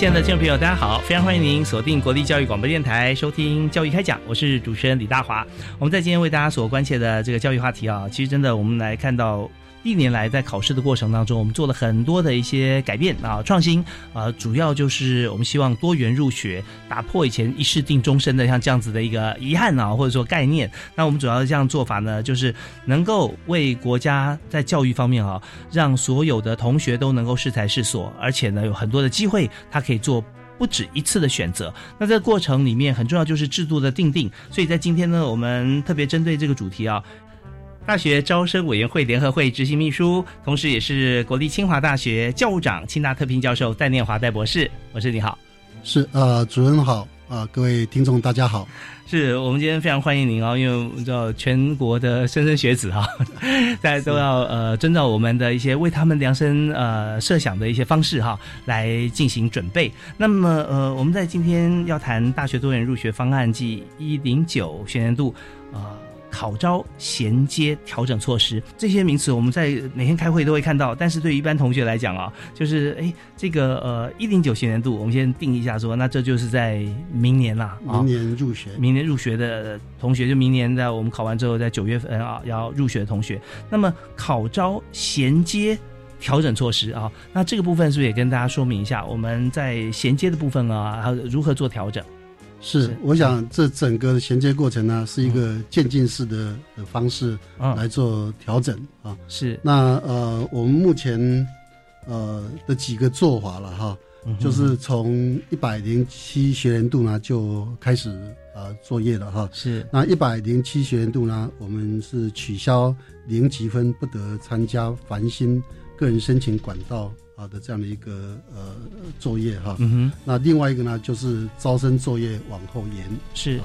亲爱的听众朋友，大家好！非常欢迎您锁定国立教育广播电台收听《教育开讲》，我是主持人李大华。我们在今天为大家所关切的这个教育话题啊，其实真的，我们来看到。历年来，在考试的过程当中，我们做了很多的一些改变啊，创新啊，主要就是我们希望多元入学，打破以前一试定终身的像这样子的一个遗憾啊，或者说概念。那我们主要的这样做法呢，就是能够为国家在教育方面啊，让所有的同学都能够适才适所，而且呢，有很多的机会，他可以做不止一次的选择。那这个过程里面很重要就是制度的定定。所以在今天呢，我们特别针对这个主题啊。大学招生委员会联合会执行秘书，同时也是国立清华大学教务长、清大特聘教授戴念华戴博士。博士你好，是呃，主任好啊，各位听众大家好。是我们今天非常欢迎您哦，因为我们知道全国的莘莘学子哈，大家都要呃遵照我们的一些为他们量身呃设想的一些方式哈来进行准备。那么呃，我们在今天要谈大学多元入学方案暨一零九学年度啊。考招衔接调整措施这些名词，我们在每天开会都会看到。但是对于一般同学来讲啊，就是哎，这个呃一零九学年度，我们先定一下说，那这就是在明年啦，明年入学，明年入学的同学，就明年在我们考完之后，在九月份啊要入学的同学。那么考招衔接调整措施啊，那这个部分是不是也跟大家说明一下？我们在衔接的部分啊，还有如何做调整？是，我想这整个的衔接过程呢，是一个渐进式的的方式来做调整啊。是，那呃，我们目前呃的几个做法了哈，就是从一百零七学年度呢就开始呃作业了哈。是，那一百零七学年度呢，我们是取消零积分不得参加繁星个人申请管道。好的，这样的一个呃作业哈，嗯哼，那另外一个呢，就是招生作业往后延。是。啊，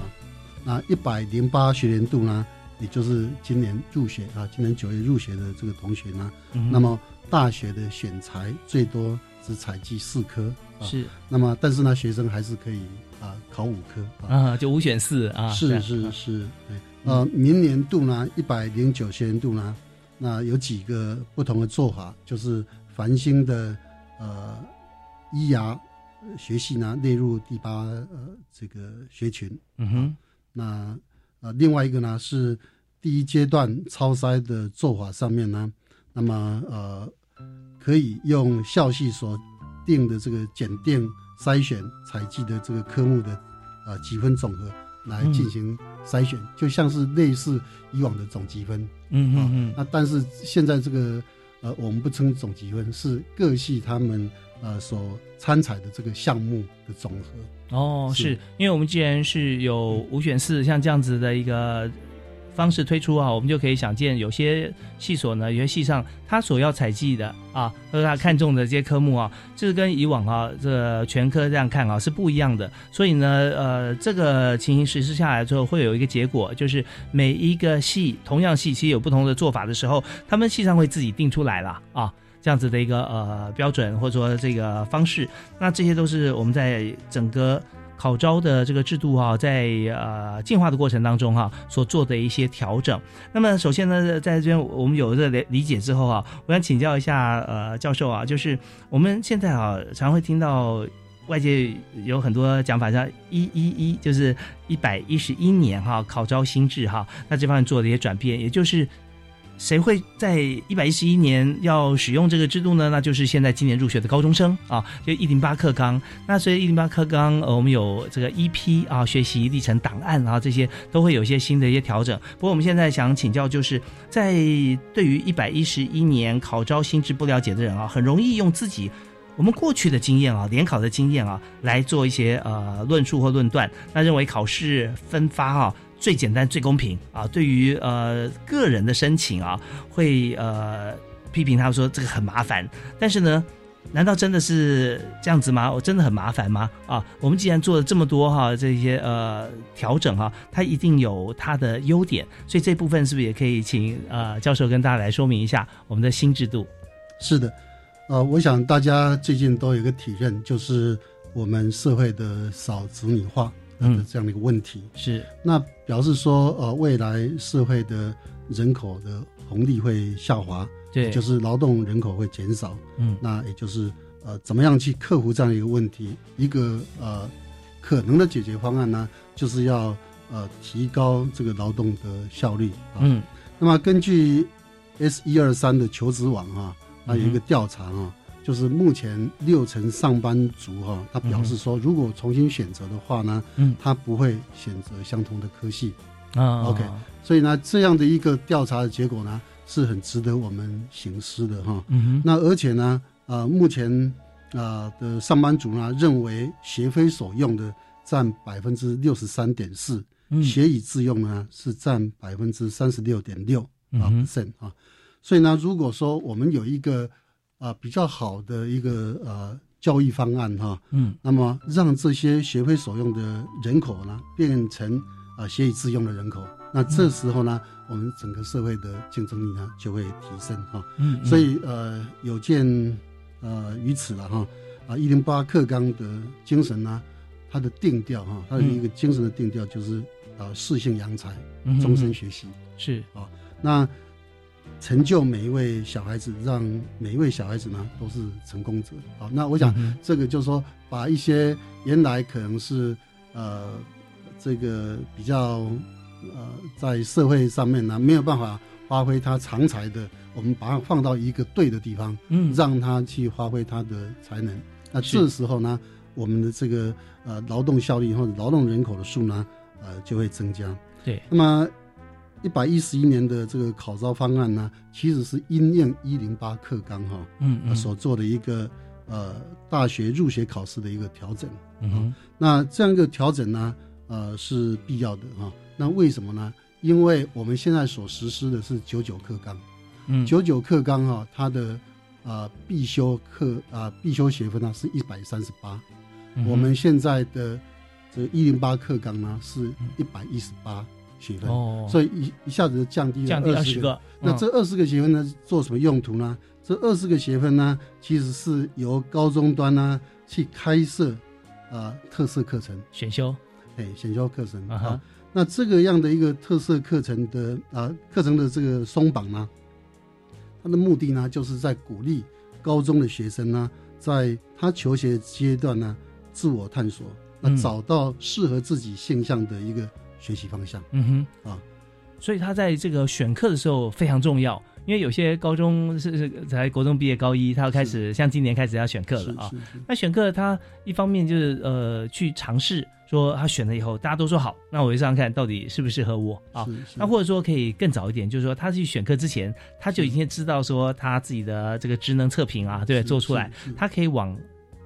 那一百零八学年度呢，也就是今年入学啊，今年九月入学的这个同学呢，那么大学的选材最多只采集四科是，那么但是呢，学生还是可以啊考五科啊，就五选四啊，是是是，呃，明年度呢，一百零九学年度呢，那有几个不同的做法，就是。繁星的呃医牙学系呢列入第八呃这个学群，嗯哼，那呃另外一个呢是第一阶段超筛的做法上面呢，那么呃可以用校系所定的这个检定筛选采集的这个科目的呃积分总和来进行筛选，就像是类似以往的总积分，嗯嗯嗯，那但是现在这个。呃，我们不称总积分，是各系他们呃所参采的这个项目的总和。哦，是因为我们既然是有五选四，像这样子的一个。方式推出啊，我们就可以想见，有些系所呢，有些系上他所要采集的啊，或者他看中的这些科目啊，这是跟以往啊这全科这样看啊是不一样的。所以呢，呃，这个情形实施下来之后，会有一个结果，就是每一个系同样系其实有不同的做法的时候，他们系上会自己定出来了啊，这样子的一个呃标准或者说这个方式。那这些都是我们在整个。考招的这个制度哈，在呃进化的过程当中哈，所做的一些调整。那么首先呢，在这边我们有这理理解之后啊，我想请教一下呃教授啊，就是我们现在啊常会听到外界有很多讲法，像一一一就是一百一十一年哈考招新制哈，那这方面做的一些转变，也就是谁会在一百一十一年要使用这个制度呢？那就是现在今年入学的高中生啊，就一零八课纲。那所以一零八课纲，呃，我们有这个 EP 啊，学习历程档案啊，这些都会有一些新的一些调整。不过我们现在想请教，就是在对于一百一十一年考招新制不了解的人啊，很容易用自己我们过去的经验啊，联考的经验啊，来做一些呃论述或论断。那认为考试分发啊。最简单、最公平啊！对于呃个人的申请啊，会呃批评他说这个很麻烦。但是呢，难道真的是这样子吗？我真的很麻烦吗？啊，我们既然做了这么多哈这些呃调整哈，它一定有它的优点。所以这部分是不是也可以请呃教授跟大家来说明一下我们的新制度？是的，呃，我想大家最近都有一个体认，就是我们社会的少子女化。嗯，这样的一个问题。是，那表示说，呃，未来社会的人口的红利会下滑，对，就是劳动人口会减少，嗯，那也就是呃，怎么样去克服这样一个问题？一个呃，可能的解决方案呢，就是要呃，提高这个劳动的效率，嗯，那么根据 S 一二三的求职网啊，它有一个调查啊。就是目前六成上班族哈，他表示说，如果重新选择的话呢，嗯，他不会选择相同的科系啊。OK，所以呢，这样的一个调查的结果呢，是很值得我们行思的哈。嗯哼。那而且呢，呃，目前啊的上班族呢，认为学非所用的占百分之六十三点四，学以致用呢是占百分之三十六点六啊 percent 啊。所以呢，如果说我们有一个啊，比较好的一个呃教育方案哈，嗯，那么让这些学会所用的人口呢，变成啊学以致用的人口，那这时候呢，我们整个社会的竞争力呢就会提升哈，嗯，所以呃有见呃于此了哈，啊一零八课纲的精神呢，它的定调哈，它的一个精神的定调就是啊适性扬才，终身学习。是。啊，那。成就每一位小孩子，让每一位小孩子呢都是成功者。好，那我想这个就是说，把一些原来可能是呃这个比较呃在社会上面呢没有办法发挥他长才的，我们把它放到一个对的地方，嗯，让他去发挥他的才能。那这时候呢，我们的这个呃劳动效率或者劳动人口的数呢，呃就会增加。对，那么。一百一十一年的这个考招方案呢，其实是因应一零八课纲哈，嗯，所做的一个呃大学入学考试的一个调整，嗯，那这样一个调整呢，呃是必要的哈。那为什么呢？因为我们现在所实施的是九九课纲，嗯，九九课纲哈，它的啊必修课啊必修学分呢是一百三十八，我们现在的这一零八课纲呢是一百一十八。学分，所以一一下子就降低了二十个。那这二十个学分呢，做什么用途呢？这二十个学分呢，其实是由高中端呢去开设啊特色课程选修，哎，选修课程啊。那这个样的一个特色课程的啊课程的这个松绑呢，它的目的呢，就是在鼓励高中的学生呢，在他求学阶段呢，自我探索，那找到适合自己现象的一个。学习方向，嗯哼啊，所以他在这个选课的时候非常重要，因为有些高中是是才国中毕业高一，他要开始像今年开始要选课了啊。那选课他一方面就是呃去尝试，说他选了以后大家都说好，那我就这样看到底适不适合我啊。那或者说可以更早一点，就是说他去选课之前他就已经知道说他自己的这个职能测评啊，对，做出来，他可以往。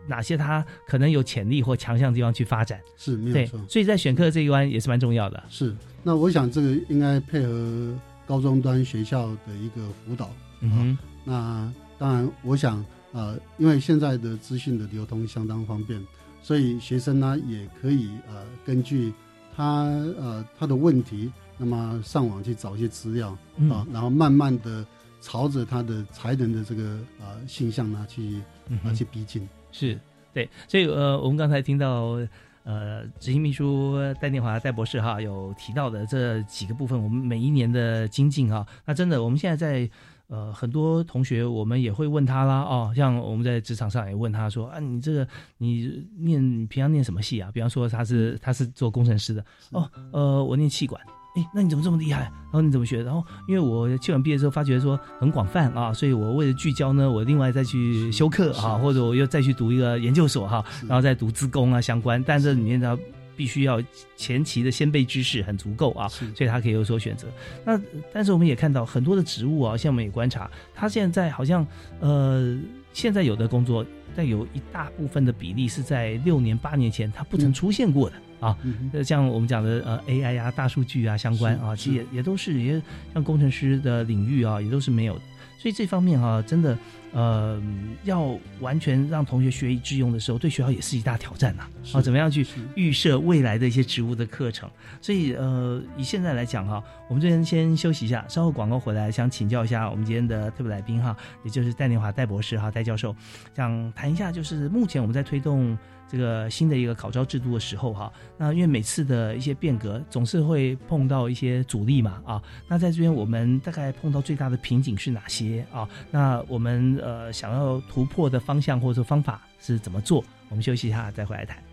哪些他可能有潜力或强项的地方去发展是没有错，所以在选课这一关也是蛮重要的。是，那我想这个应该配合高中端学校的一个辅导。嗯哼，那当然，我想呃，因为现在的资讯的流通相当方便，所以学生呢也可以呃根据他呃他的问题，那么上网去找一些资料啊，然后慢慢的朝着他的才能的这个呃形象呢去啊去逼近。是对，所以呃，我们刚才听到呃，执行秘书戴念华戴博士哈有提到的这几个部分，我们每一年的精进哈，那真的我们现在在呃很多同学，我们也会问他啦哦，像我们在职场上也问他说啊，你这个你念平常念什么系啊？比方说他是他是做工程师的哦，呃，我念气管。哎，那你怎么这么厉害？然后你怎么学？然后因为我去完毕业之后，发觉说很广泛啊，所以我为了聚焦呢，我另外再去修课啊，或者我又再去读一个研究所哈，然后再读资工啊相关。但这里面呢，必须要前期的先辈知识很足够啊，所以他可以有所选择。那但是我们也看到很多的植物啊，像我们也观察，它现在好像呃，现在有的工作，但有一大部分的比例是在六年八年前它不曾出现过的。啊，那像我们讲的呃 AI 啊、大数据啊相关啊，其实也也都是也像工程师的领域啊，也都是没有的。所以这方面哈，真的呃，要完全让同学学以致用的时候，对学校也是一大挑战呐。啊，怎么样去预设未来的一些职务的课程？所以呃，以现在来讲哈，我们这边先休息一下，稍后广告回来，想请教一下我们今天的特别来宾哈，也就是戴念华戴博士哈，戴教授，想谈一下就是目前我们在推动。这个新的一个考招制度的时候，哈，那因为每次的一些变革总是会碰到一些阻力嘛，啊，那在这边我们大概碰到最大的瓶颈是哪些啊？那我们呃想要突破的方向或者说方法是怎么做？我们休息一下再回来谈。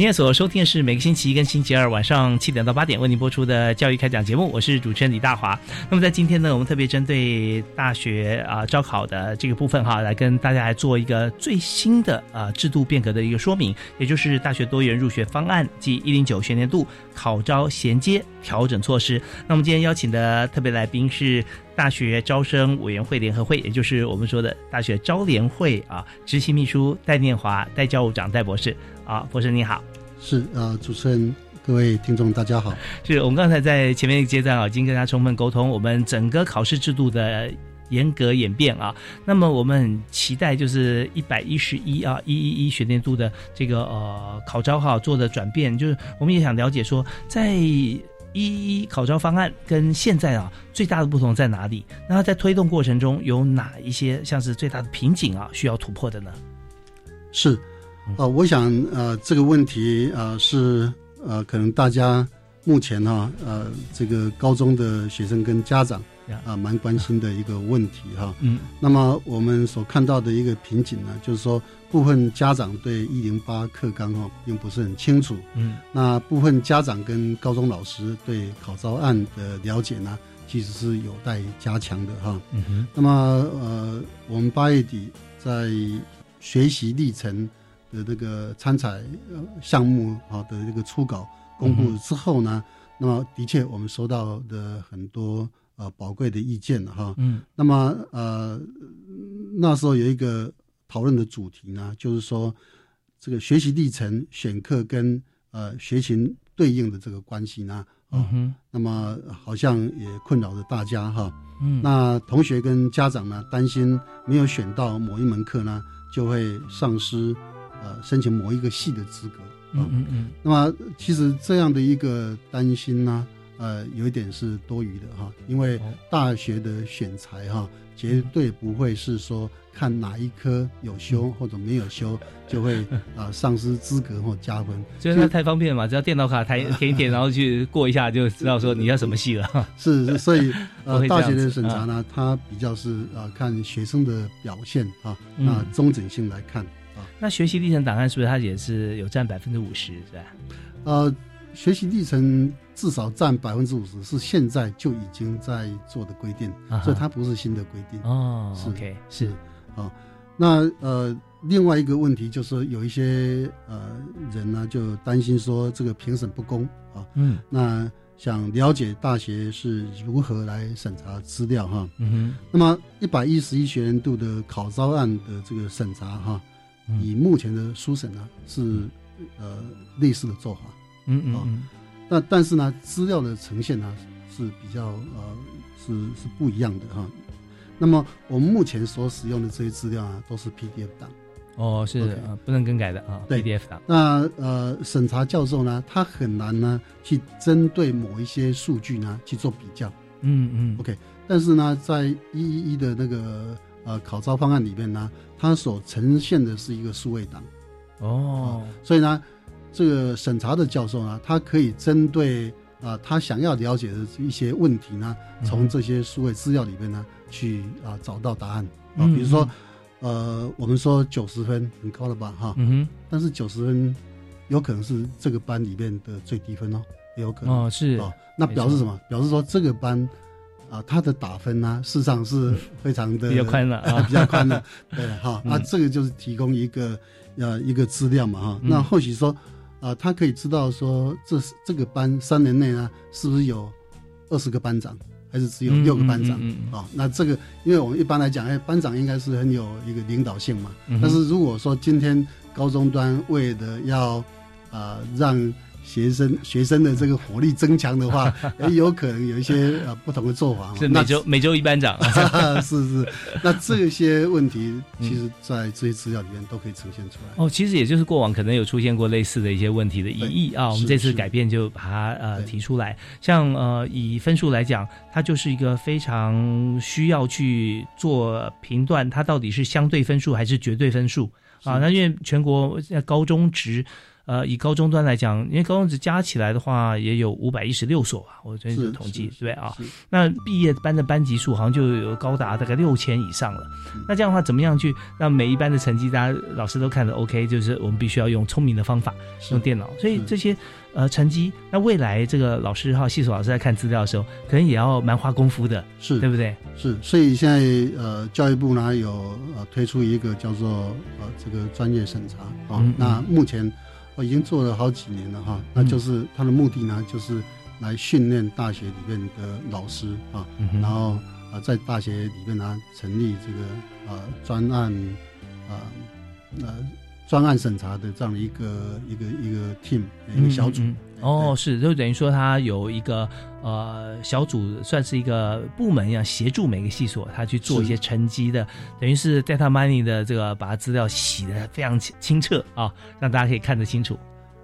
您所收听的是每个星期一跟星期二晚上七点到八点为您播出的教育开讲节目，我是主持人李大华。那么在今天呢，我们特别针对大学啊招考的这个部分哈，来跟大家来做一个最新的啊制度变革的一个说明，也就是大学多元入学方案及一零九学年度考招衔接调整措施。那么今天邀请的特别来宾是大学招生委员会联合会，也就是我们说的大学招联会啊执行秘书戴念华戴教务长戴博士。啊，博士你好，是啊，主持人，各位听众大家好，是我们刚才在前面一个阶段啊，已经跟大家充分沟通我们整个考试制度的严格演变啊，那么我们很期待就是一百一十一啊一一一学年度的这个呃考招哈做的转变，就是我们也想了解说，在一一考招方案跟现在啊最大的不同在哪里？那在推动过程中有哪一些像是最大的瓶颈啊需要突破的呢？是。啊，我想呃，这个问题啊是呃，可能大家目前哈呃，这个高中的学生跟家长啊蛮关心的一个问题哈。嗯。那么我们所看到的一个瓶颈呢，就是说部分家长对一零八课纲哈并不是很清楚。嗯。那部分家长跟高中老师对考招案的了解呢，其实是有待加强的哈。嗯哼。那么呃，我们八月底在学习历程。的这个参采项目啊的这个初稿公布之后呢，那么的确我们收到的很多呃宝贵的意见哈。嗯。那么呃那时候有一个讨论的主题呢，就是说这个学习历程选课跟呃学情对应的这个关系呢，啊，那么好像也困扰着大家哈。嗯。那同学跟家长呢担心没有选到某一门课呢，就会丧失。呃，申请某一个系的资格嗯嗯嗯，那么其实这样的一个担心呢，呃，有一点是多余的哈，因为哦。大学的选材哈，绝对不会是说看哪一科有修或者没有修就会 啊、丧失资格或加分。就是它太方便了嘛，只要电脑卡填填一填，然后去过一下就知道说你要什么系了。是，是所以 呃，大学的审查呢，它比较是呃看学生的表现啊，嗯。那中整性来看啊，那学习历程档案是不是它也是有占百分之五十，是吧？呃，学习历程至少占百分之五十，是现在就已经在做的规定，啊所以它不是新的规定。哦是，OK，是啊，那呃，另外一个问题就是有一些呃人呢就担心说这个评审不公啊，嗯那想了解大学是如何来审查资料哈。嗯哼那么一百一十一学年度的考招案的这个审查哈，哼，以目前的书审呢是呃类似的做法，嗯嗯嗯那但是呢资料的呈现呢是比较呃是是不一样的哈。那么我们目前所使用的这些资料啊都是 PDF 档。哦是呃不能更改的啊对，PDF 档，那呃，审查教授呢，他很难呢去针对某一些数据呢去做比较。嗯嗯 OK，但是呢，在一一一的那个呃考招方案里面呢，它所呈现的是一个数位档，哦。所以呢，这个审查的教授呢，他可以针对啊、他想要了解的一些问题呢，从这些数位资料里面呢去啊、找到答案。啊，嗯比如说呃，我们说九十分很高了吧哈，嗯哼。但是九十分有可能是这个班里面的最低分哦，也有可能。哦是。哦。那表示什么？表示说这个班啊，他的打分呢，事实上是非常的比较宽了啊比较宽的。对哈，那啊，这个就是提供一个呃一个资料嘛哈。嗯那或许说啊，他可以知道说这这个班三年内呢，是不是有二十个班长，还是只有六个班长？嗯嗯嗯啊，那这个，因为我们一般来讲，哎，班长应该是很有一个领导性嘛。嗯但是如果说今天高中端为了要啊、让学生学生的这个火力增强的话，也有可能有一些呃不同的做法。是那每周每周一班长，是 是，那这些问题嗯其实，在这些资料里面都可以呈现出来。哦，其实也就是过往可能有出现过类似的一些问题的疑义啊，我们是这次改变就把它呃提出来。像呃以分数来讲，它就是一个非常需要去做评断，它到底是相对分数还是绝对分数啊？那因为全国在高中职。呃，以高中端来讲，因为高中职加起来的话也有五百一十六所吧，我最近是统计，对不对啊？那毕业班的班级数好像就有高达大概六千以上了。那这样的话，怎么样去让每一班的成绩大家老师都看得 OK？就是我们必须要用聪明的方法，用电脑。所以这些呃成绩，那未来这个老师哈系所老师在看资料的时候，可能也要蛮花功夫的，是对不对？是，所以现在呃，教育部呢有呃推出一个叫做呃这个专业审查啊、嗯嗯那目前我已经做了好几年了哈，那就是它的目的呢，就是来训练大学里面的老师啊，然后啊、在大学里面呢成立这个啊专案啊呃专案审查的这样的一个一个一个 team 一个小组。哦，是，就等于说他有一个呃小组，算是一个部门一样，协助每个系所他去做一些成绩的，等于是 data mining 的这个把资料洗的非常清清澈啊，让大家可以看得清楚。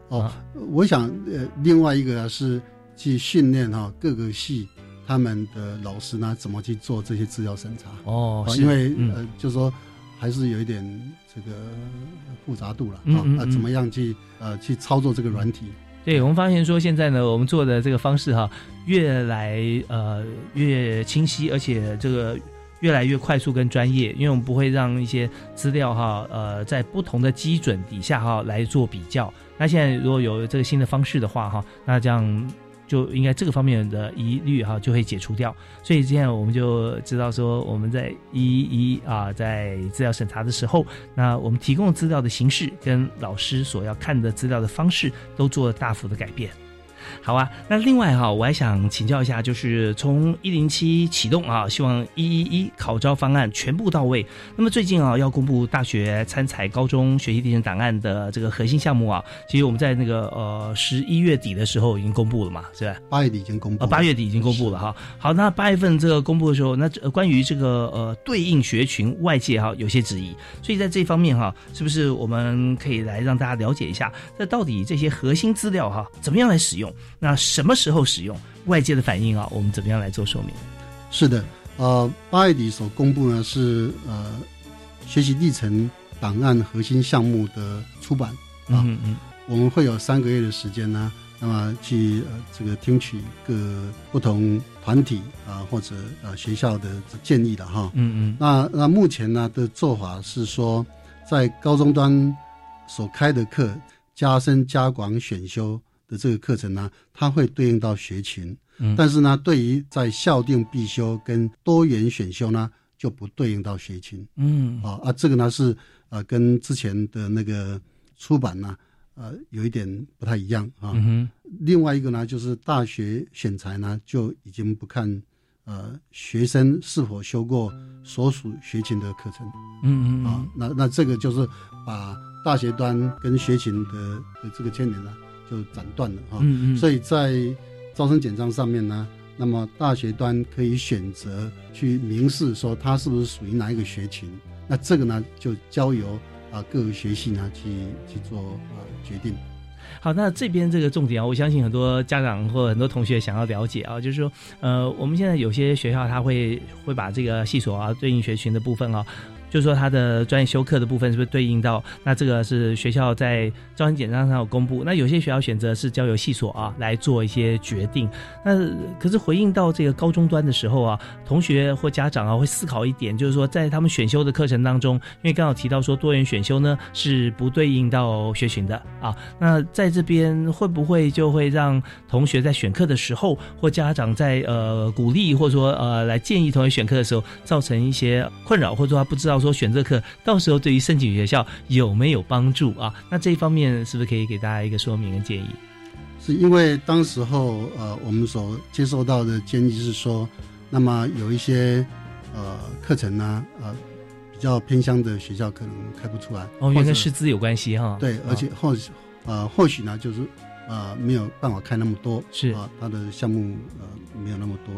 哦啊，我想呃，另外一个呢是去训练哈、各个系他们的老师呢怎么去做这些资料审查。哦，是因为、嗯呃，就说还是有一点这个复杂度了啊、嗯嗯嗯那怎么样去呃去操作这个软体？对，我们发现说现在呢，我们做的这个方式哈，越来呃越清晰，而且这个越来越快速跟专业，因为我们不会让一些资料哈呃在不同的基准底下哈来做比较。那现在如果有这个新的方式的话哈，那这样就应该这个方面的疑虑哈就会解除掉。所以这样我们就知道说我们在一一啊在资料审查的时候，那我们提供资料的形式跟老师所要看的资料的方式都做了大幅的改变。好啊，那另外哈，我还想请教一下，就是从一零七启动啊，希望一一一考招方案全部到位。那么最近啊，要公布大学参采高中学习历程档案的这个核心项目啊，其实我们在那个呃十一月底的时候已经公布了嘛，是吧？八月底已经公布啊，八月底已经公布了哈。好，那八月份这个公布的时候，那关于这个呃对应学群，外界哈有些质疑，所以在这方面哈，是不是我们可以来让大家了解一下，那到底这些核心资料哈怎么样来使用？那什么时候使用？外界的反应啊，我们怎么样来做说明？是的，呃，八月底所公布呢是呃学习历程档案核心项目的出版啊，嗯嗯，我们会有三个月的时间呢，那么去呃这个听取各不同团体啊或者呃学校的建议的哈，嗯嗯，那那目前呢的做法是说，在高中端所开的课加深加广选修。的这个课程呢，它会对应到学群，嗯，但是呢，对于在校定必修跟多元选修呢，就不对应到学群，嗯，啊啊，这个呢是呃跟之前的那个出版呢，呃有一点不太一样啊。嗯另外一个呢，就是大学选材呢就已经不看呃学生是否修过所属学群的课程，嗯嗯。啊，那那这个就是把大学端跟学群的的这个牵连呢。就斩断了哈，嗯嗯，所以在招生简章上面呢，那么大学端可以选择去明示说它是不是属于哪一个学群，那这个呢就交由啊各个学系呢去去做啊决定。好，那这边这个重点啊，我相信很多家长或很多同学想要了解啊，就是说，呃，我们现在有些学校他会会把这个系所啊对应学群的部分啊。就是说，他的专业修课的部分是不是对应到？那这个是学校在招生简章上有公布。那有些学校选择是交由系所啊来做一些决定。那可是回应到这个高中端的时候啊，同学或家长啊会思考一点，就是说在他们选修的课程当中，因为刚好提到说多元选修呢是不对应到学群的啊。那在这边会不会就会让同学在选课的时候，或家长在呃鼓励或者说呃来建议同学选课的时候，造成一些困扰，或者说他不知道？选择课到时候对于申请学校有没有帮助啊？那这一方面是不是可以给大家一个说明跟建议？是因为当时候呃，我们所接受到的建议是说，那么有一些呃课程呢，呃比较偏乡的学校可能开不出来，哦，因为跟师资有关系哈。对，而且或呃或许呢，就是呃没有办法开那么多，是啊，他的项目呃没有那么多，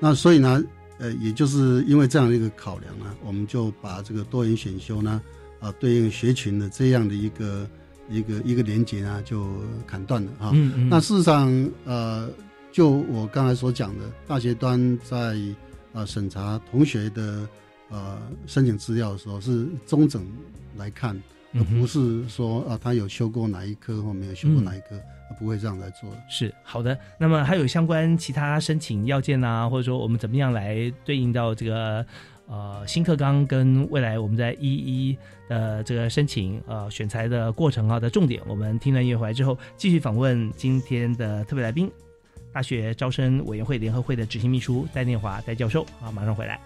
那所以呢。呃，也就是因为这样的一个考量呢，我们就把这个多元选修呢，啊，对应学群的这样的一个一个一个连接啊，就砍断了啊。嗯嗯。那事实上，呃，就我刚才所讲的，大学端在呃审查同学的呃申请资料的时候，是中整来看，而不是说啊他有修过哪一科或没有修过哪一科。不会这样来做，是好的。那么还有相关其他申请要件啊，或者说我们怎么样来对应到这个呃新课纲跟未来我们在一一的这个申请呃选材的过程啊的重点，我们听了音乐回来之后，继续访问今天的特别来宾，大学招生委员会联合会的执行秘书戴念华戴教授啊，马上回来。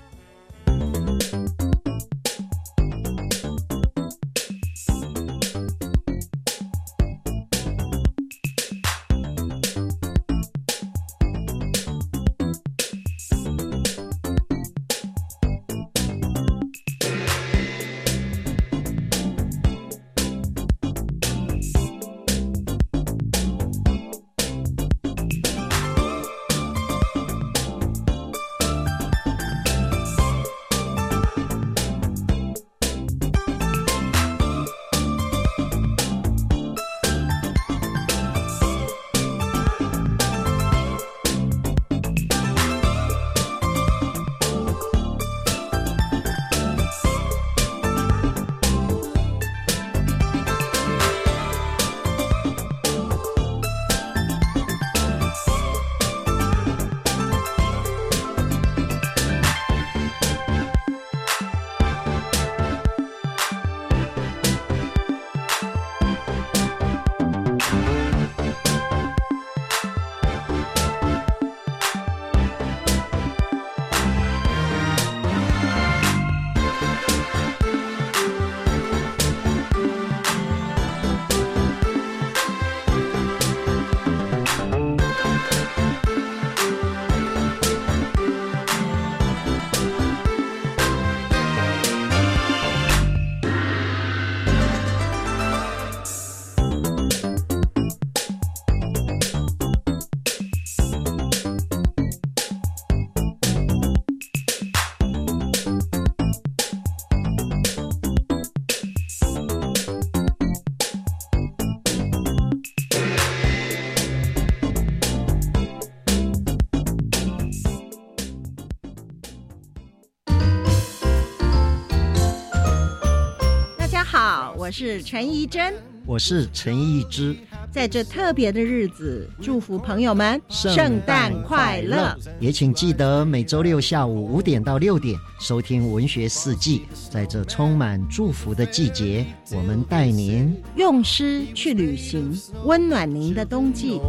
是陈怡珍，我是陈义之。在这特别的日子，祝福朋友们圣诞快乐！也请记得每周六下午五点到六点收听《文学四季》。在这充满祝福的季节，我们带您用诗去旅行，温暖您的冬季。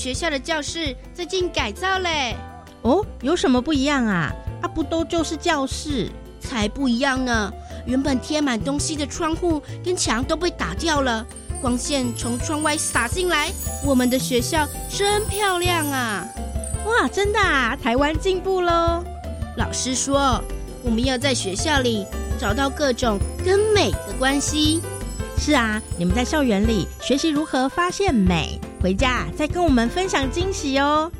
学校的教室最近改造嘞。哦，有什么不一样啊？啊，不都就是教室？才不一样呢！原本贴满东西的窗户跟墙都被打掉了，光线从窗外洒进来。我们的学校真漂亮啊！哇，真的啊！台湾进步喽！老师说，我们要在学校里找到各种跟美的关系。是啊，你们在校园里学习如何发现美。回家再跟我们分享惊喜哦！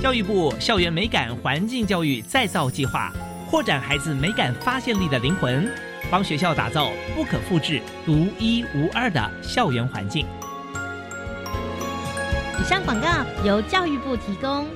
教育部校园美感环境教育再造计划，扩展孩子美感发现力的灵魂，帮学校打造不可复制、独一无二的校园环境。以上广告由教育部提供。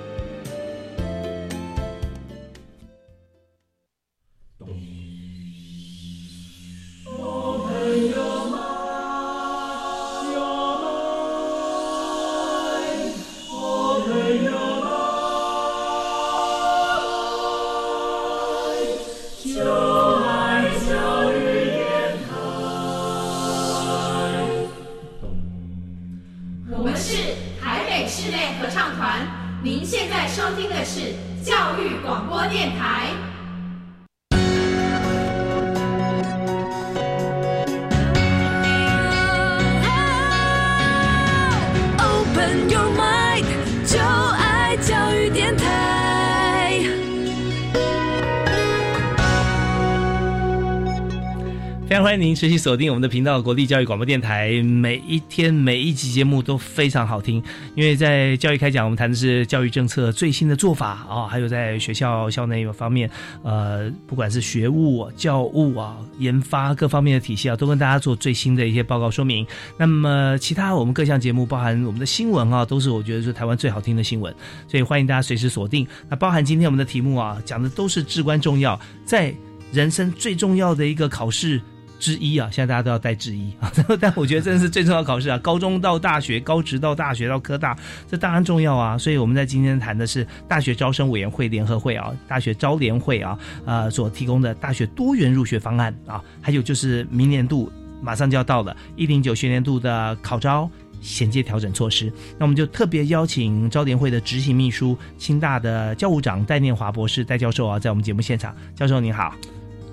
您持续锁定我们的频道——国立教育广播电台。每一天每一集节目都非常好听，因为在教育开讲，我们谈的是教育政策最新的做法啊，还有在学校校内方面，呃，不管是学务、教务啊、研发各方面的体系啊，都跟大家做最新的一些报告说明。那么，其他我们各项节目，包含我们的新闻啊，都是我觉得是台湾最好听的新闻，所以欢迎大家随时锁定。那包含今天我们的题目啊，讲的都是至关重要，在人生最重要的一个考试。之一啊，现在大家都要带之一啊，但我觉得真的是最重要考试啊，高中到大学，高职到大学到科大，这当然重要啊。所以我们在今天谈的是大学招生委员会联合会啊，大学招联会啊，呃所提供的大学多元入学方案啊，还有就是明年度马上就要到了一零九学年度的考招衔接调整措施，那我们就特别邀请招联会的执行秘书、清大的教务长戴念华博士戴教授啊，在我们节目现场，教授您好。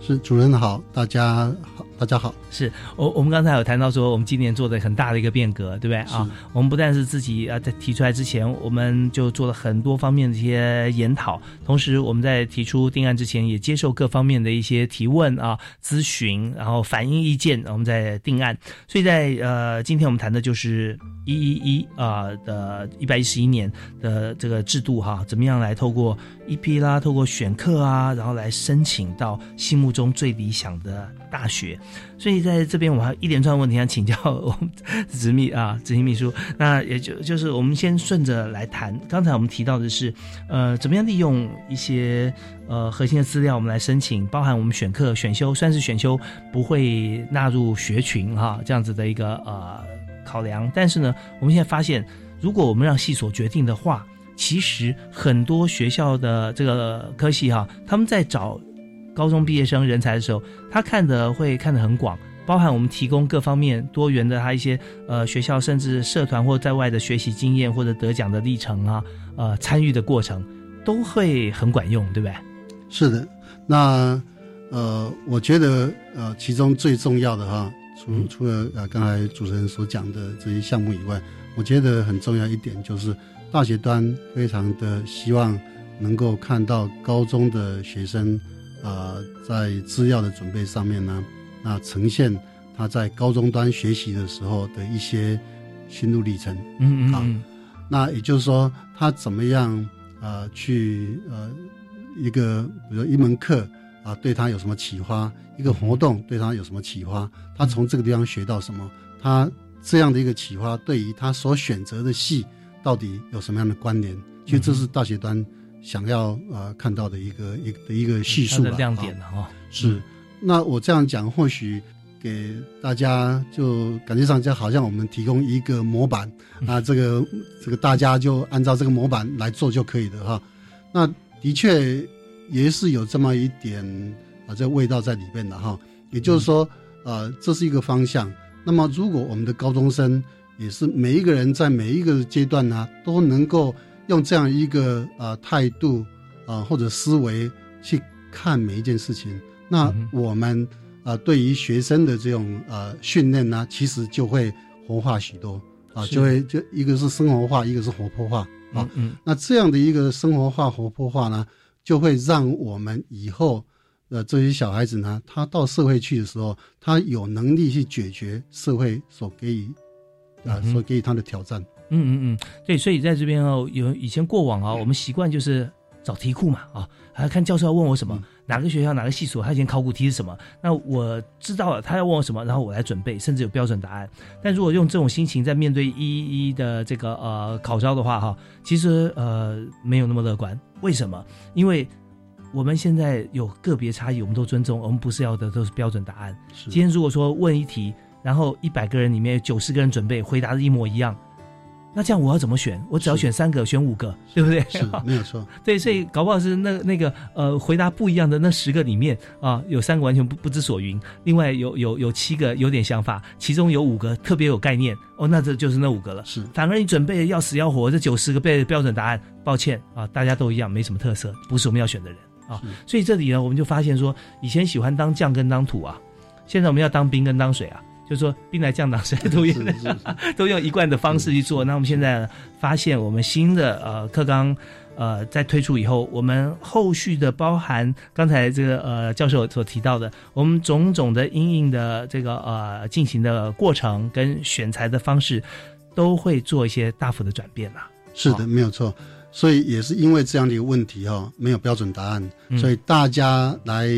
是主任好，大家，大家好。是我我们刚才有谈到说，我们今年做的很大的一个变革，对不对啊？我们不但是自己啊，在提出来之前，我们就做了很多方面的一些研讨，同时我们在提出定案之前，也接受各方面的一些提问啊、咨询，然后反映意见，我们在定案。所以在呃，今天我们谈的就是一一一啊的一百一十一年的这个制度哈，怎么样来透过一批啦，透过选课啊，然后来申请到心目。中最理想的大学，所以在这边我还一连串问题想请教我们执秘啊执行秘书。那也就就是我们先顺着来谈。刚才我们提到的是，呃，怎么样利用一些呃核心的资料，我们来申请，包含我们选课选修，算是选修不会纳入学群哈这样子的一个呃考量。但是呢，我们现在发现，如果我们让系所决定的话，其实很多学校的这个科系哈，他们在找。高中毕业生人才的时候，他看的会看得很广，包含我们提供各方面多元的他一些呃学校甚至社团或在外的学习经验或者得奖的历程啊，呃参与的过程都会很管用，对不对？是的，那呃我觉得呃其中最重要的哈，除除了呃刚才主持人所讲的这些项目以外，我觉得很重要一点就是大学端非常的希望能够看到高中的学生。呃，在资料的准备上面呢，那呈现他在高中端学习的时候的一些心路历程。嗯嗯嗯。那也就是说，他怎么样呃去呃一个比如一门课啊对他有什么启发，一个活动对他有什么启发，他从这个地方学到什么，他这样的一个启发对于他所选择的系到底有什么样的关联？其实这是大学端想要呃看到的一个一的一个叙述的亮点了哈。是，那我这样讲或许。给大家就感觉上就好像我们提供一个模板啊，这个这个大家就按照这个模板来做就可以的哈。那的确也是有这么一点啊，这味道在里面的哈。也就是说，呃，这是一个方向。那么，如果我们的高中生也是每一个人在每一个阶段呢，都能够用这样一个呃态度啊或者思维去看每一件事情，那我们。啊，对于学生的这种呃训练呢，其实就会活化许多啊，就会就一个是生活化，一个是活泼化啊。嗯，那这样的一个生活化、活泼化呢，就会让我们以后呃这些小孩子呢，他到社会去的时候，他有能力去解决社会所给予啊所给予他的挑战。嗯嗯嗯，对，所以在这边哦，有以前过往啊，我们习惯就是找题库嘛啊，还看教授要问我什么。哪个学校哪个系所，他以前考古题是什么？那我知道了，他要问我什么，然后我来准备，甚至有标准答案。但如果用这种心情在面对一一的这个呃考招的话，哈，其实呃没有那么乐观。为什么？因为我们现在有个别差异，我们都尊重，我们不是要的都是标准答案。今天如果说问一题，然后一百个人里面有九十个人准备回答的一模一样。那这样我要怎么选？我只要选三个，选五个，对不对？是，没有错。对，所以搞不好是那那个呃，回答不一样的那十个里面啊，有三个完全不不知所云，另外有有有七个有点想法，其中有五个特别有概念哦，那这就是那五个了。是，反而你准备要死要活，这九十个背标准答案，抱歉啊，大家都一样，没什么特色，不是我们要选的人啊。所以这里呢，我们就发现说，以前喜欢当将跟当土啊，现在我们要当兵跟当水啊。就是说，兵来将挡，水来土掩，都用一贯的方式去做。那我们现在发现，我们新的呃课纲呃在推出以后，我们后续的包含刚才这个呃教授所提到的，我们种种的阴影的这个呃进行的过程跟选材的方式，都会做一些大幅的转变啦。是的，没有错。所以也是因为这样的一个问题哈，没有标准答案，所以大家来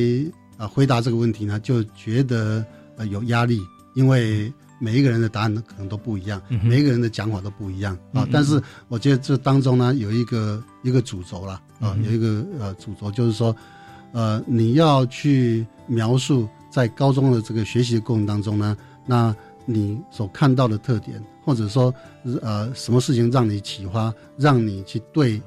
啊回答这个问题呢，就觉得呃有压力。因为每一个人的答案可能都不一样，每一个人的讲法都不一样啊。但是我觉得这当中呢，有一个一个主轴了啊，有一个呃主轴，就是说，呃，你要去描述在高中的这个学习的过程当中呢，那你所看到的特点，或者说呃什么事情让你启发，让你去对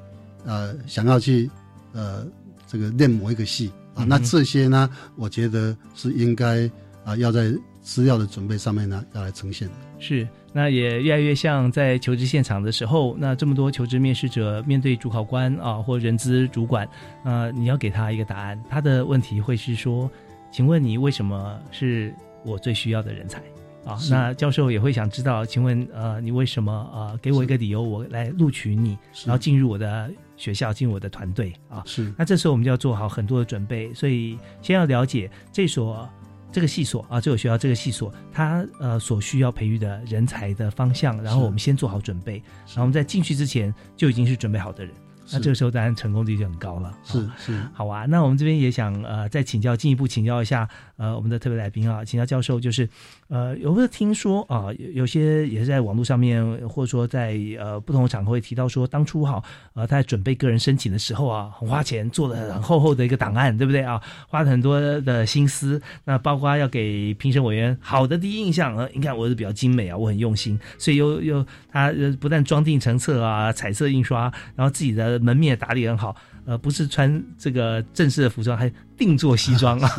呃想要去呃这个练某一个戏啊，那这些呢，我觉得是应该啊要在。资料的准备上面呢，要来呈现是，那也越来越像在求职现场的时候，那这么多求职面试者面对主考官啊，或人资主管，呃，你要给他一个答案，他的问题会是说，请问你为什么是我最需要的人才啊？那教授也会想知道，请问呃，你为什么呃，给我一个理由，我来录取你，然后进入我的学校，进入我的团队啊？是，那这时候我们就要做好很多的准备，所以先要了解这所。这个系所啊，这个学校这个系所，它呃所需要培育的人才的方向，然后我们先做好准备，然后我们在进去之前就已经是准备好的人。那这个时候当然成功率就很高了。是是，好啊。那我们这边也想呃再请教进一步请教一下呃我们的特别来宾啊，请教教授就是呃有没有听说啊有有些也是在网络上面或者说在呃不同的场合会提到说当初哈呃他在准备个人申请的时候啊很花钱做了很厚厚的一个档案对不对啊花了很多的心思那包括要给评审委员好的第一印象呃你看我是比较精美啊我很用心所以又又他不但装订成册啊彩色印刷然后自己的。门面打理很好，呃，不是穿这个正式的服装，还定做西装啊，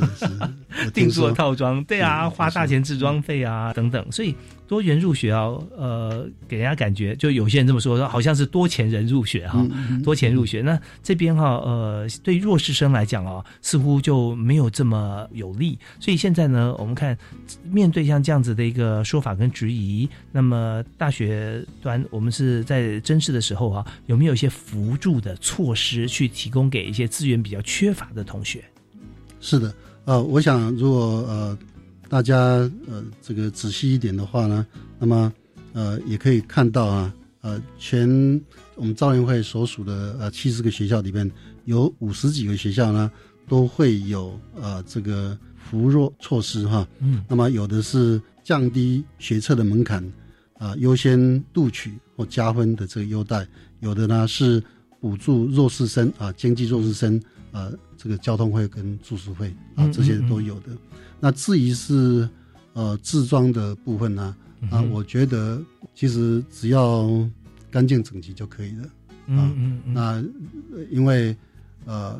定做套装，对啊，花大钱置装费啊等等，所以。多元入学啊，呃，给人家感觉就有些人这么说，说好像是多钱人入学哈，多钱入学。那这边哈，呃，对弱势生来讲啊，似乎就没有这么有利。所以现在呢，我们看面对像这样子的一个说法跟质疑，那么大学端我们是在甄试的时候啊，有没有一些辅助的措施去提供给一些资源比较缺乏的同学？是的，呃，我想如果呃。大家呃，这个仔细一点的话呢，那么呃，也可以看到啊，呃，全我们招联会所属的呃七十个学校里面，有五十几个学校呢，都会有呃这个扶弱措施哈。嗯那么有的是降低学测的门槛，啊、优先录取或加分的这个优待；有的呢是补助弱势生啊，经济弱势生啊，这个交通费跟住宿费啊嗯，这些都有的。那至于是呃自装的部分呢，啊，嗯我觉得其实只要干净整齐就可以了。嗯嗯嗯，那呃因为呃，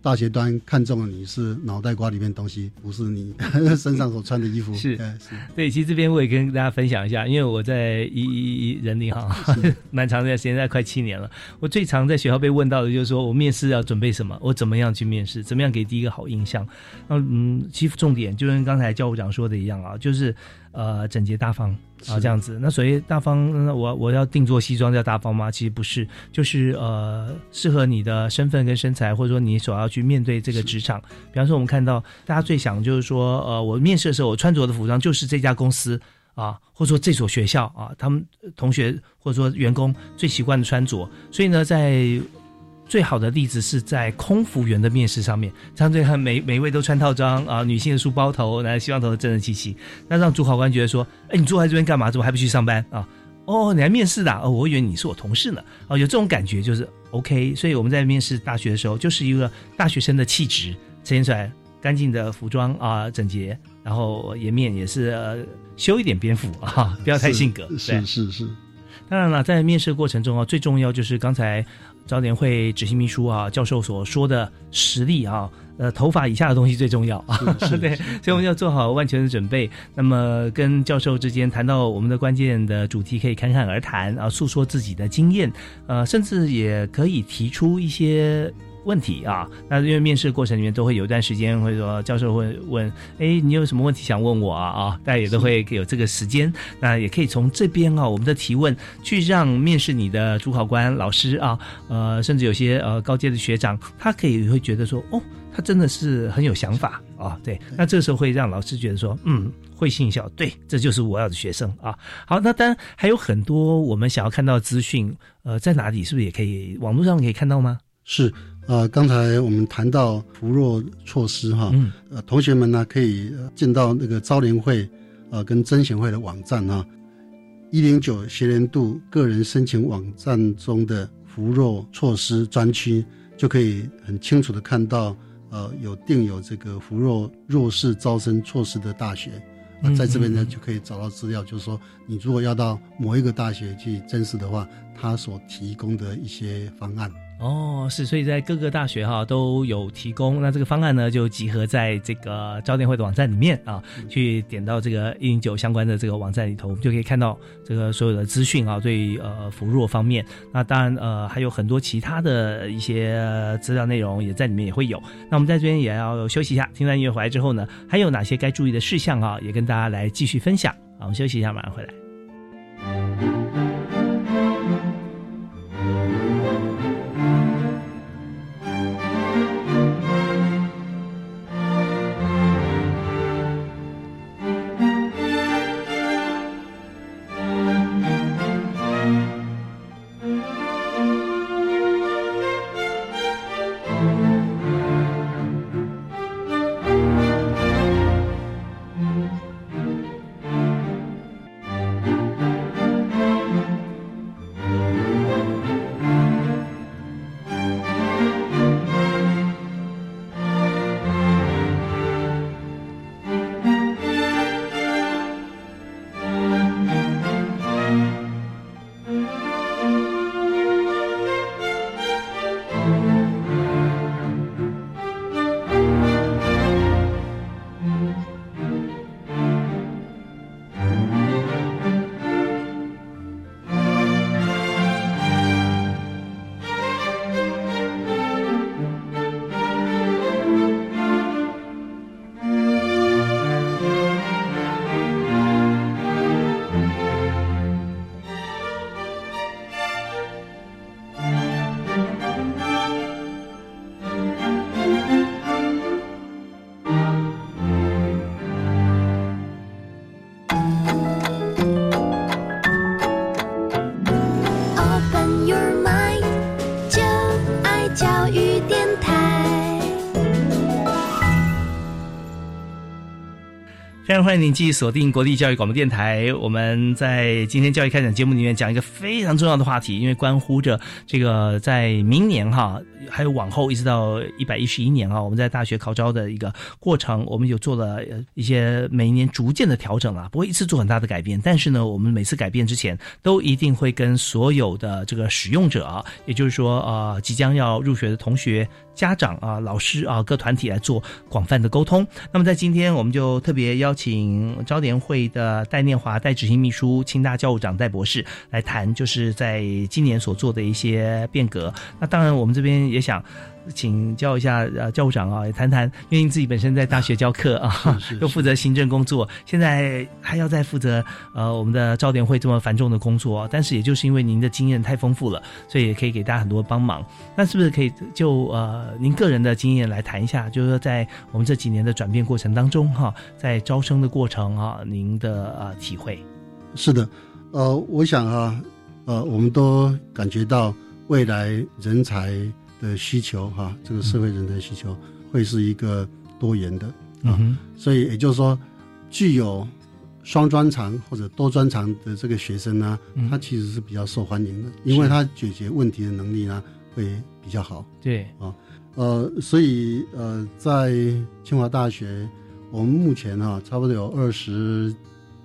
大学端看中了你是脑袋瓜里面东西，不是你 身上所穿的衣服。是哎是对，其实这边我也跟大家分享一下，因为我在一一一人力哈，蛮长一段时间，在快七年了。我最常在学校被问到的就是说我面试要准备什么，我怎么样去面试，怎么样给第一个好印象。那嗯，其实重点就跟刚才教务长说的一样啊，就是呃整洁大方啊是这样子。那所以大方，那我我要定做西装叫大方吗？其实不是，就是呃适合你的身份跟身材，或者说你所要去面对这个职场。比方说，我们看到大家最想就是说，呃，我面试的时候我穿着的服装就是这家公司啊，或者说这所学校啊，他们同学或者说员工最习惯的穿着。所以呢，在最好的例子是在空服员的面试上面，这样对很每每一位都穿套装啊，女性的梳包头，男西装头整整齐齐，那让主考官觉得说，哎，你坐在这边干嘛？怎么还不去上班啊？哦，你来面试的啊、哦，我以为你是我同事呢。哦，有这种感觉就是 OK。所以我们在面试大学的时候，就是一个大学生的气质呈现出来，干净的服装啊，整洁，然后颜面也是、呃、修一点边幅啊，不要太性格。对是是是，当然了，在面试过程中啊，最重要就是刚才招联会执行秘书啊教授所说的实力啊，呃，头发以下的东西最重要是 对，所以我们要做好万全的准备。那么跟教授之间谈到我们的关键的主题，可以侃侃而谈啊，诉说自己的经验，呃，甚至也可以提出一些。问题啊，那因为面试过程里面都会有一段时间，会说教授会问，哎，你有什么问题想问我啊？啊，大家也都会有这个时间，那也可以从这边啊，我们的提问去让面试你的主考官老师啊，呃，甚至有些呃高阶的学长，他可以会觉得说，哦，他真的是很有想法啊，对，那这个时候会让老师觉得说，嗯，会心一笑，对，这就是我要的学生啊。好，那当然还有很多我们想要看到的资讯，呃，在哪里是不是也可以网络上可以看到吗？是呃，刚才我们谈到扶弱措施哈，嗯呃，同学们呢可以呃进到那个招联会呃跟甄选会的网站哈，一零九学年度个人申请网站中的扶弱措施专区，就可以很清楚的看到呃有定有这个扶弱弱势招生措施的大学。在这边呢嗯嗯就可以找到资料，就是说，你如果要到某一个大学去甄试的话，他所提供的一些方案。哦，是，所以在各个大学哈都有提供。那这个方案呢，就集合在这个招电会的网站里面啊，去点到这个一零九相关的这个网站里头，我们就可以看到这个所有的资讯啊。对于呃扶弱方面，那当然呃还有很多其他的一些资料内容也在里面也会有。那我们在这边也要休息一下，听完音乐回来之后呢，还有哪些该注意的事项啊，也跟大家来继续分享。好，我们休息一下，马上回来。欢迎您继续锁定国立教育广播电台。我们在今天教育开展节目里面讲一个非常重要的话题，因为关乎着这个在明年哈，还有往后一直到一百一十一年啊，我们在大学考招的一个过程，我们有做了一些每一年逐渐的调整啊，不会一次做很大的改变。但是呢，我们每次改变之前，都一定会跟所有的这个使用者，也就是说呃，即将要入学的同学。家长啊，老师啊，各团体来做广泛的沟通。那么在今天，我们就特别邀请招联会的戴念华戴执行秘书、清大教务长戴博士来谈，就是在今年所做的一些变革。那当然，我们这边也想。请教一下呃教务长啊，也谈谈，因为您自己本身在大学教课啊，又负责行政工作，现在还要再负责呃我们的招联会这么繁重的工作，但是也就是因为您的经验太丰富了，所以也可以给大家很多帮忙。那是不是可以就呃您个人的经验来谈一下，就是说在我们这几年的转变过程当中哈，在招生的过程哈，您的呃体会？是的，呃，我想啊，呃，我们都感觉到未来人才。的需求哈，这个社会人才需求会是一个多元的啊，所以也就是说，具有双专长或者多专长的这个学生呢，他其实是比较受欢迎的，因为他解决问题的能力呢会比较好。对啊，呃，所以呃，在清华大学，我们目前哈差不多有二十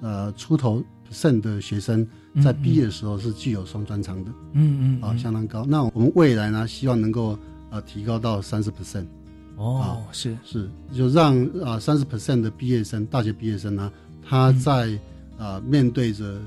呃出头 percent 的学生。在毕业的时候是具有双专长的，嗯嗯，啊，相当高。那我们未来呢，希望能够呃提高到三十 percent，哦，是是，就让啊三十 percent 的毕业生，大学毕业生呢，他在啊面对着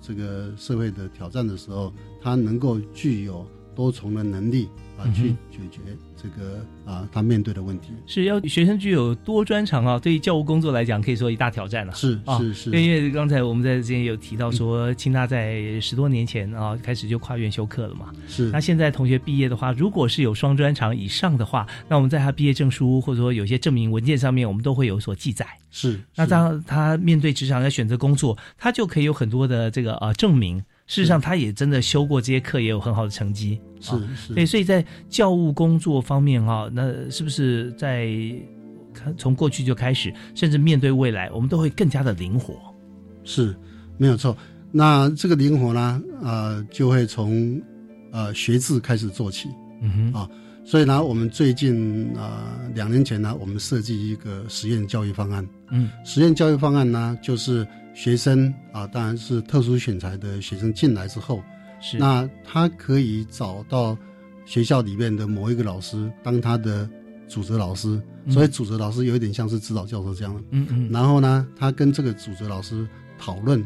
这个社会的挑战的时候，他能够具有多重的能力啊去解决。这个啊，他面对的问题是要学生具有多专长啊。对于教务工作来讲，可以说一大挑战了。是是是，因为刚才我们在之前有提到说，清大在十多年前啊开始就跨院修课了嘛。是。那现在同学毕业的话，如果是有双专长以上的话，那我们在他毕业证书或者说有些证明文件上面，我们都会有所记载。是。那当他面对职场要选择工作，他就可以有很多的这个呃证明。事实上，他也真的修过这些课，也有很好的成绩。是是，对，所以在教务工作方面哈，那是不是在从过去就开始，甚至面对未来，我们都会更加的灵活？是，没有错。那这个灵活呢，呃，就会从呃学制开始做起。嗯哼啊，所以呢，我们最近啊两年前呢，我们设计一个实验教育方案。嗯，实验教育方案呢，就是学生啊，当然是特殊选材的学生进来之后。是，那他可以找到学校里面的某一个老师当他的主责老师，所以主责老师有一点像是指导教授这样的。嗯嗯。然后呢，他跟这个主责老师讨论，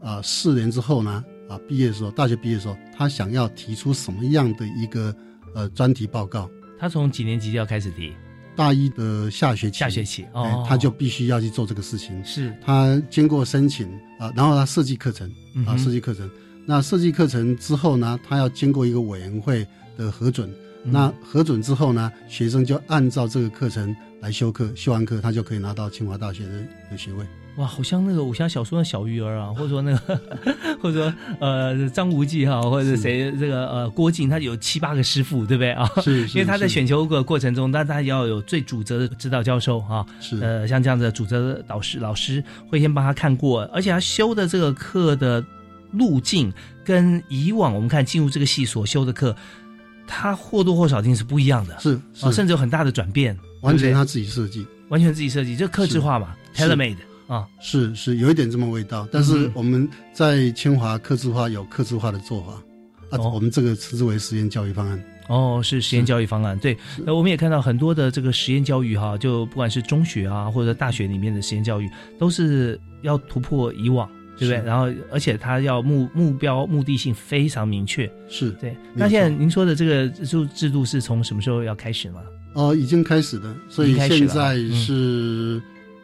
啊，四年之后呢，啊，毕业的时候，大学毕业的时候，他想要提出什么样的一个呃专题报告？他从几年级就要开始提？大一的下学期。下学期哦，他就必须要去做这个事情。是。他经过申请啊，然后他设计课程啊，设计课程。那设计课程之后呢，他要经过一个委员会的核准。那核准之后呢，学生就按照这个课程来修课，修完课他就可以拿到清华大学的的学位。哇，好像那个武侠小说的小鱼儿啊，或者说那个，或者说呃张无忌哈，或者是。谁这个呃郭靖，他有七八个师傅，对不对？啊？是，因为他在选修的过程中，那他要有最主责的指导教授啊，是。呃像这样的主责的导师老师会先帮他看过，而且他修的这个课的。路径跟以往我们看进入这个系所修的课，他或多或少一定是不一样的，是啊，甚至有很大的转变，完全他自己设计，完全自己设计，就克制化嘛，tailor made 啊，是是有一点这么味道，但是我们在清华刻字化有刻字化的做法啊，我们这个称之为实验教育方案，哦，是实验教育方案，对，那我们也看到很多的这个实验教育哈，就不管是中学啊或者大学里面的实验教育，都是要突破以往。对不对？然后，而且它要目目标目的性非常明确。是对。那现在您说的这个制制度是从什么时候要开始吗？哦，已经开始的，所以现在是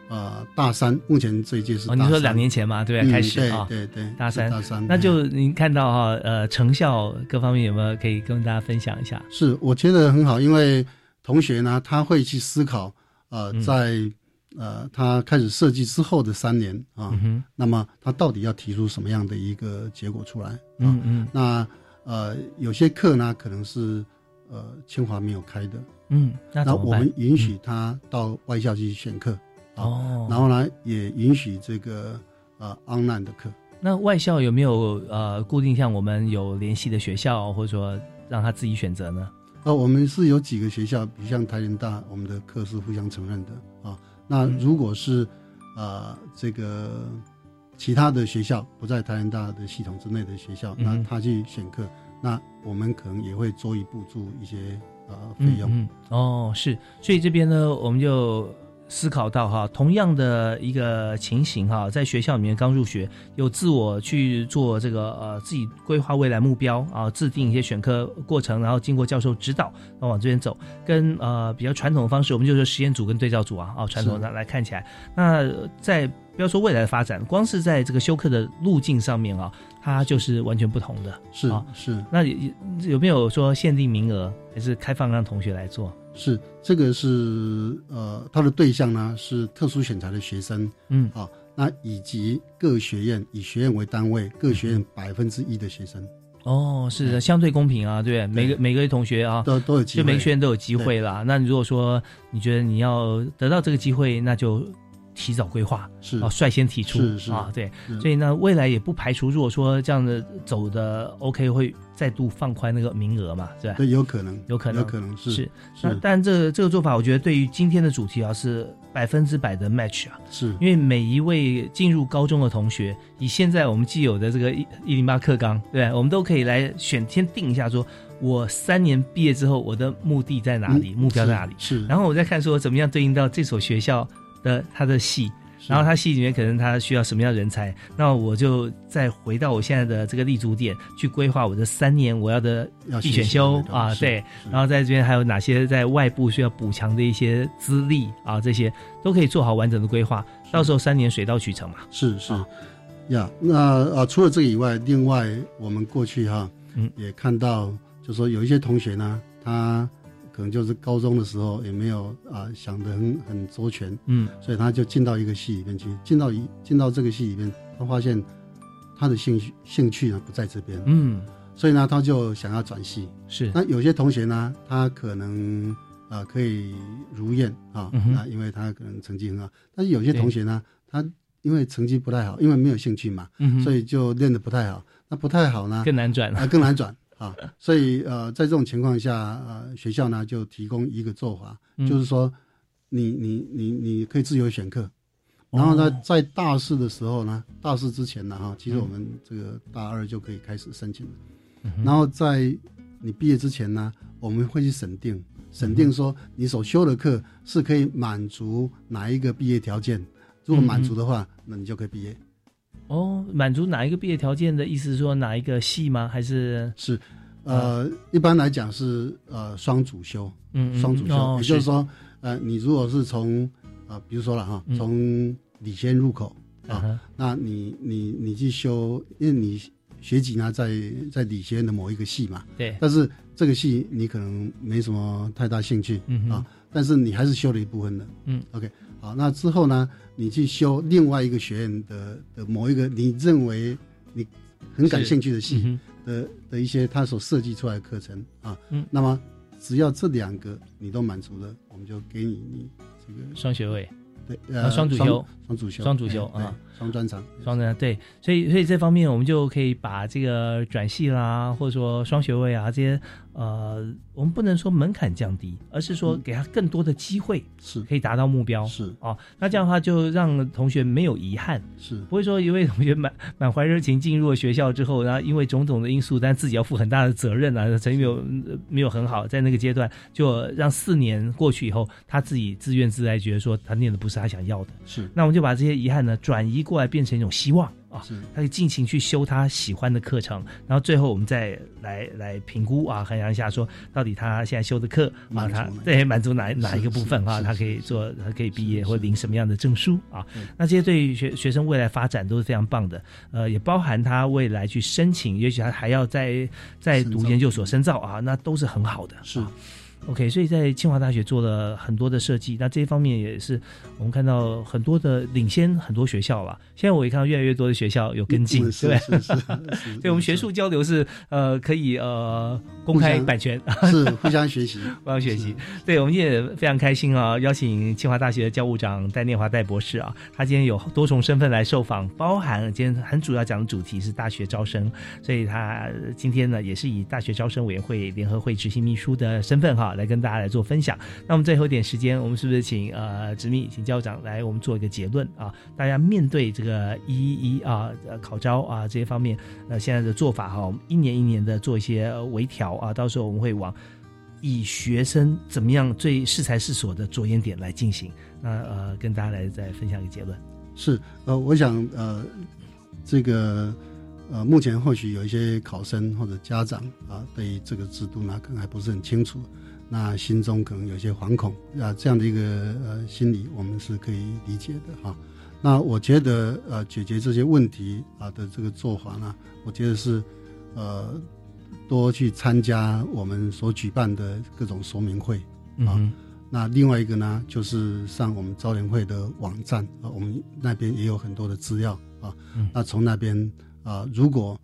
呃大三，目前这一届是。哦，你说两年前嘛，对不对？开始啊，对对，大三大三。那就您看到哈，呃，成效各方面有没有可以跟大家分享一下？是，我觉得很好，因为同学呢，他会去思考，呃，在。呃，他开始设计之后的三年啊，那么他到底要提出什么样的一个结果出来？嗯嗯。那呃，有些课呢，可能是呃清华没有开的，嗯，那我们允许他到外校去选课哦，然后呢，也允许这个呃 online 的课。那外校有没有呃固定像我们有联系的学校，或者说让他自己选择呢？呃，我们是有几个学校，比如像台联大，我们的课是互相承认的啊。那如果是呃这个其他的学校不在台联大的系统之内的学校，嗯那他去选课，那我们可能也会做以补助一些呃费用。哦，是，所以这边呢，我们就思考到哈，同样的一个情形哈，在学校里面刚入学，有自我去做这个呃自己规划未来目标啊，制定一些选课过程，然后经过教授指导，然后往这边走，跟呃比较传统的方式，我们就是实验组跟对照组啊，啊传统的来看起来，那在不要说未来的发展，光是在这个修课的路径上面啊，它就是完全不同的。是啊是那有有没有说限定名额，还是开放让同学来做？是，这个是呃，他的对象呢是特殊选材的学生，嗯。啊，那以及各学院以学院为单位，各学嗯院百分之一的学生哦，是的，相对公平啊，对，每个每个同学啊，都都有机会。就会，每个学院都有机会啦。那你如果说你觉得你要得到这个机会，那就提早规划，是。啊，率先提出啊，对，所以呢，未来也不排除，如果说这样的走的 OK，会再度放宽那个名额嘛，是吧？对，有可能，有可能，有可能是是。那但这个这个做法，我觉得对于今天的主题啊，是百分之百的 match 啊，是。因为每一位进入高中的同学，以现在我们既有的这个一一零八课纲，对，我们都可以来选先定一下说，我三年毕业之后，我的目的在哪里，嗯目标在哪里，是，然后我再看说怎么样对应到这所学校的他的戏。然后他戏里面可能他需要什么样的人才，那我就再回到我现在的这个立足点去规划我的三年我要的必选修啊，对，然后在这边还有哪些在外部需要补强的一些资历啊，这些都可以做好完整的规划，到时候三年水到渠成嘛。是是，呀，那啊除了这个以外，另外我们过去哈，嗯，也看到，就说有一些同学呢，他。可能就是高中的时候也没有啊想得很很周全，嗯，所以他就进到一个系里面去，进到一进到这个系里面，他发现他的兴趣兴趣呢不在这边，嗯，所以呢他就想要转系。是，那有些同学呢，他可能啊、呃、可以如愿啊，嗯、那因为他可能成绩很好，但是有些同学呢，他因为成绩不太好，因为没有兴趣嘛，嗯、所以就练得不太好，那不太好呢更难转。啊、呃，更难转。啊，所以呃，在这种情况下，呃，学校呢就提供一个做法，嗯、就是说，你你你你可以自由选课，然后呢，哦、在大四的时候呢，大四之前呢，哈，其实我们这个大二就可以开始申请了，嗯、然后在你毕业之前呢，我们会去审定，审定说你所修的课是可以满足哪一个毕业条件，如果满足的话，那你就可以毕业。哦，满足哪一个毕业条件的意思是说哪一个系吗？还是？是，呃，一般来讲是呃双主修，嗯，双主修，哦、也就是说，呃，你如果是从啊，比如说了哈，从理先入口啊，嗯、那你你你去修，因为你学籍呢在在理学院的某一个系嘛，对，但是这个系你可能没什么太大兴趣，嗯啊，但是你还是修了一部分的，嗯，OK，好，那之后呢？你去修另外一个学院的的某一个你认为你很感兴趣的系的、嗯、的一些他所设计出来的课程啊，嗯，那么只要这两个你都满足了，我们就给你你这个双学位，对，呃，双主修，双主修，双主修哎啊，双专长，双专对，所以所以这方面我们就可以把这个转系啦，或者说双学位啊这些。呃，我们不能说门槛降低，而是说给他更多的机会，是。可以达到目标，是。哦。那这样的话，就让同学没有遗憾，是。不会说一位同学满满怀热情进入了学校之后，然后因为种种的因素，但自己要负很大的责任啊，成绩没有没有很好，在那个阶段就让四年过去以后，他自己自怨自艾，觉得说他念的不是他想要的，是。那我们就把这些遗憾呢转移过来，变成一种希望。啊，他可以尽情去修他喜欢的课程，然后最后我们再来来评估啊，衡量一下说到底他现在修的课啊，他对满足哪哪一个部分啊，他可以做，他可以毕业或领什么样的证书啊？那这些对于学学生未来发展都是非常棒的，呃，也包含他未来去申请，也许他还要再再读研究所深造啊，那都是很好的。是。OK，所以在清华大学做了很多的设计，那这一方面也是我们看到很多的领先很多学校了。现在我也看到越来越多的学校有跟进，对，对，我们学术交流是呃可以呃公开版权，是互相学习，互相学习。对，我们也非常开心啊，邀请清华大学的教务长戴念华戴博士啊，他今天有多重身份来受访，包含今天很主要讲的主题是大学招生，所以他今天呢也是以大学招生委员会联合会执行秘书的身份哈。来跟大家来做分享。那我们最后一点时间，我们是不是请呃执秘，请教长来我们做一个结论啊？大家面对这个一一啊考招啊这些方面，呃现在的做法哈，我们一年一年的做一些微调啊，到时候我们会往以学生怎么样最适才适所的着眼点来进行。那呃跟大家来再分享一个结论。是呃，我想呃这个。呃，目前或许有一些考生或者家长啊，对于这个制度呢，可能还不是很清楚，那心中可能有些惶恐啊，这样的一个呃心理，我们是可以理解的哈。那我觉得呃，解决这些问题啊的这个做法呢，我觉得是呃多去参加我们所举办的各种说明会啊。那另外一个呢，就是上我们招联会的网站啊，我们那边也有很多的资料啊。那从那边。啊，如果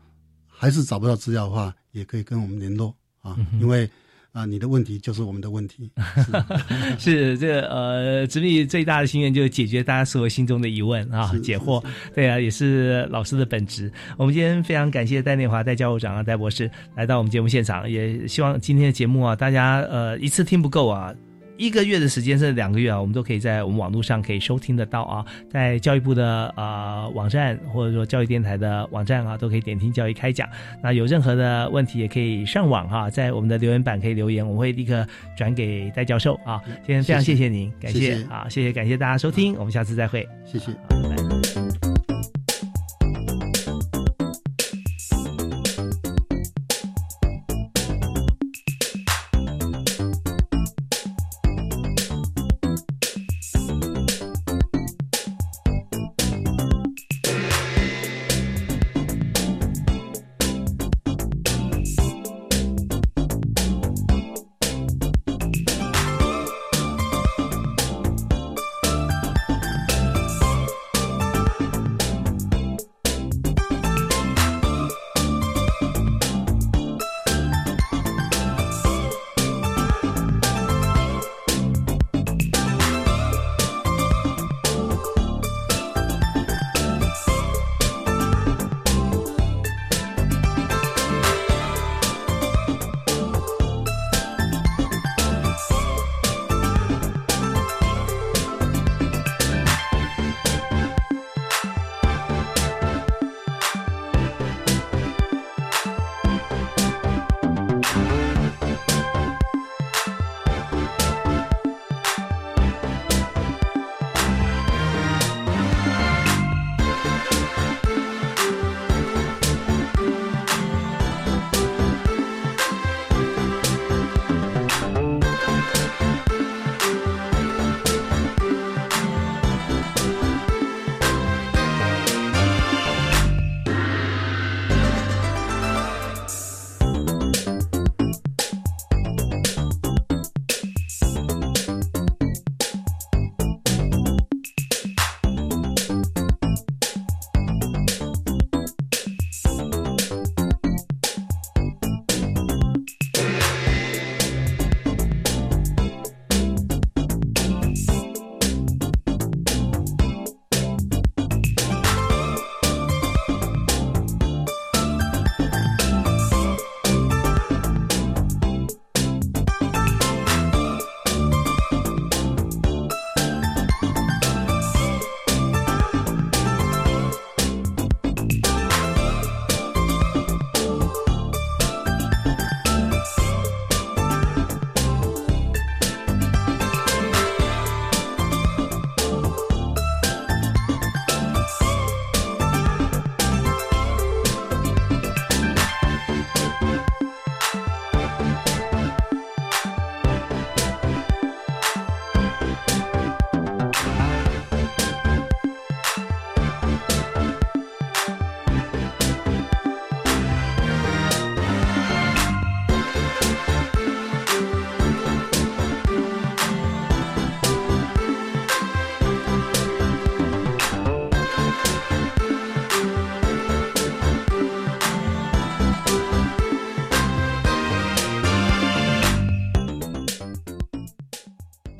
还是找不到资料的话，也可以跟我们联络啊，因为啊，你的问题就是我们的问题。是这个呃，直立最大的心愿就是解决大家所有心中的疑问啊，解惑。对啊，也是老师的本职。我们今天非常感谢戴念华戴教务长啊，戴博士来到我们节目现场，也希望今天的节目啊，大家呃一次听不够啊。一个月的时间甚至两个月啊，我们都可以在我们网络上可以收听得到啊，在教育部的啊网站或者说教育电台的网站啊，都可以点听教育开讲。那有任何的问题也可以上网哈，在我们的留言板可以留言，我会立刻转给戴教授啊。今天非常谢谢您，感谢啊，谢谢感谢大家收听，我们下次再会，谢谢。